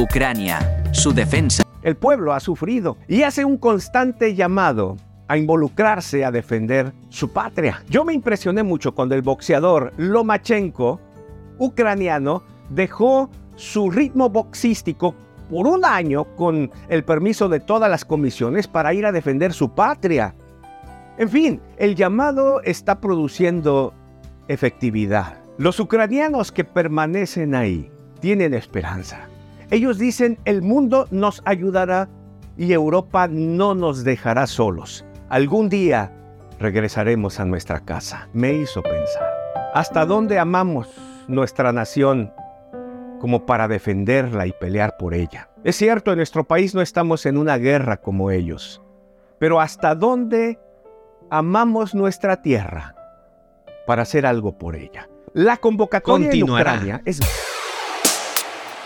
Ucrania, su defensa. El pueblo ha sufrido y hace un constante llamado a involucrarse a defender su patria. Yo me impresioné mucho cuando el boxeador Lomachenko, ucraniano, dejó su ritmo boxístico por un año con el permiso de todas las comisiones para ir a defender su patria. En fin, el llamado está produciendo efectividad. Los ucranianos que permanecen ahí tienen esperanza. Ellos dicen, el mundo nos ayudará y Europa no nos dejará solos. Algún día regresaremos a nuestra casa. Me hizo pensar, ¿hasta dónde amamos nuestra nación como para defenderla y pelear por ella? Es cierto, en nuestro país no estamos en una guerra como ellos, pero ¿hasta dónde amamos nuestra tierra para hacer algo por ella? La convocatoria en Ucrania es...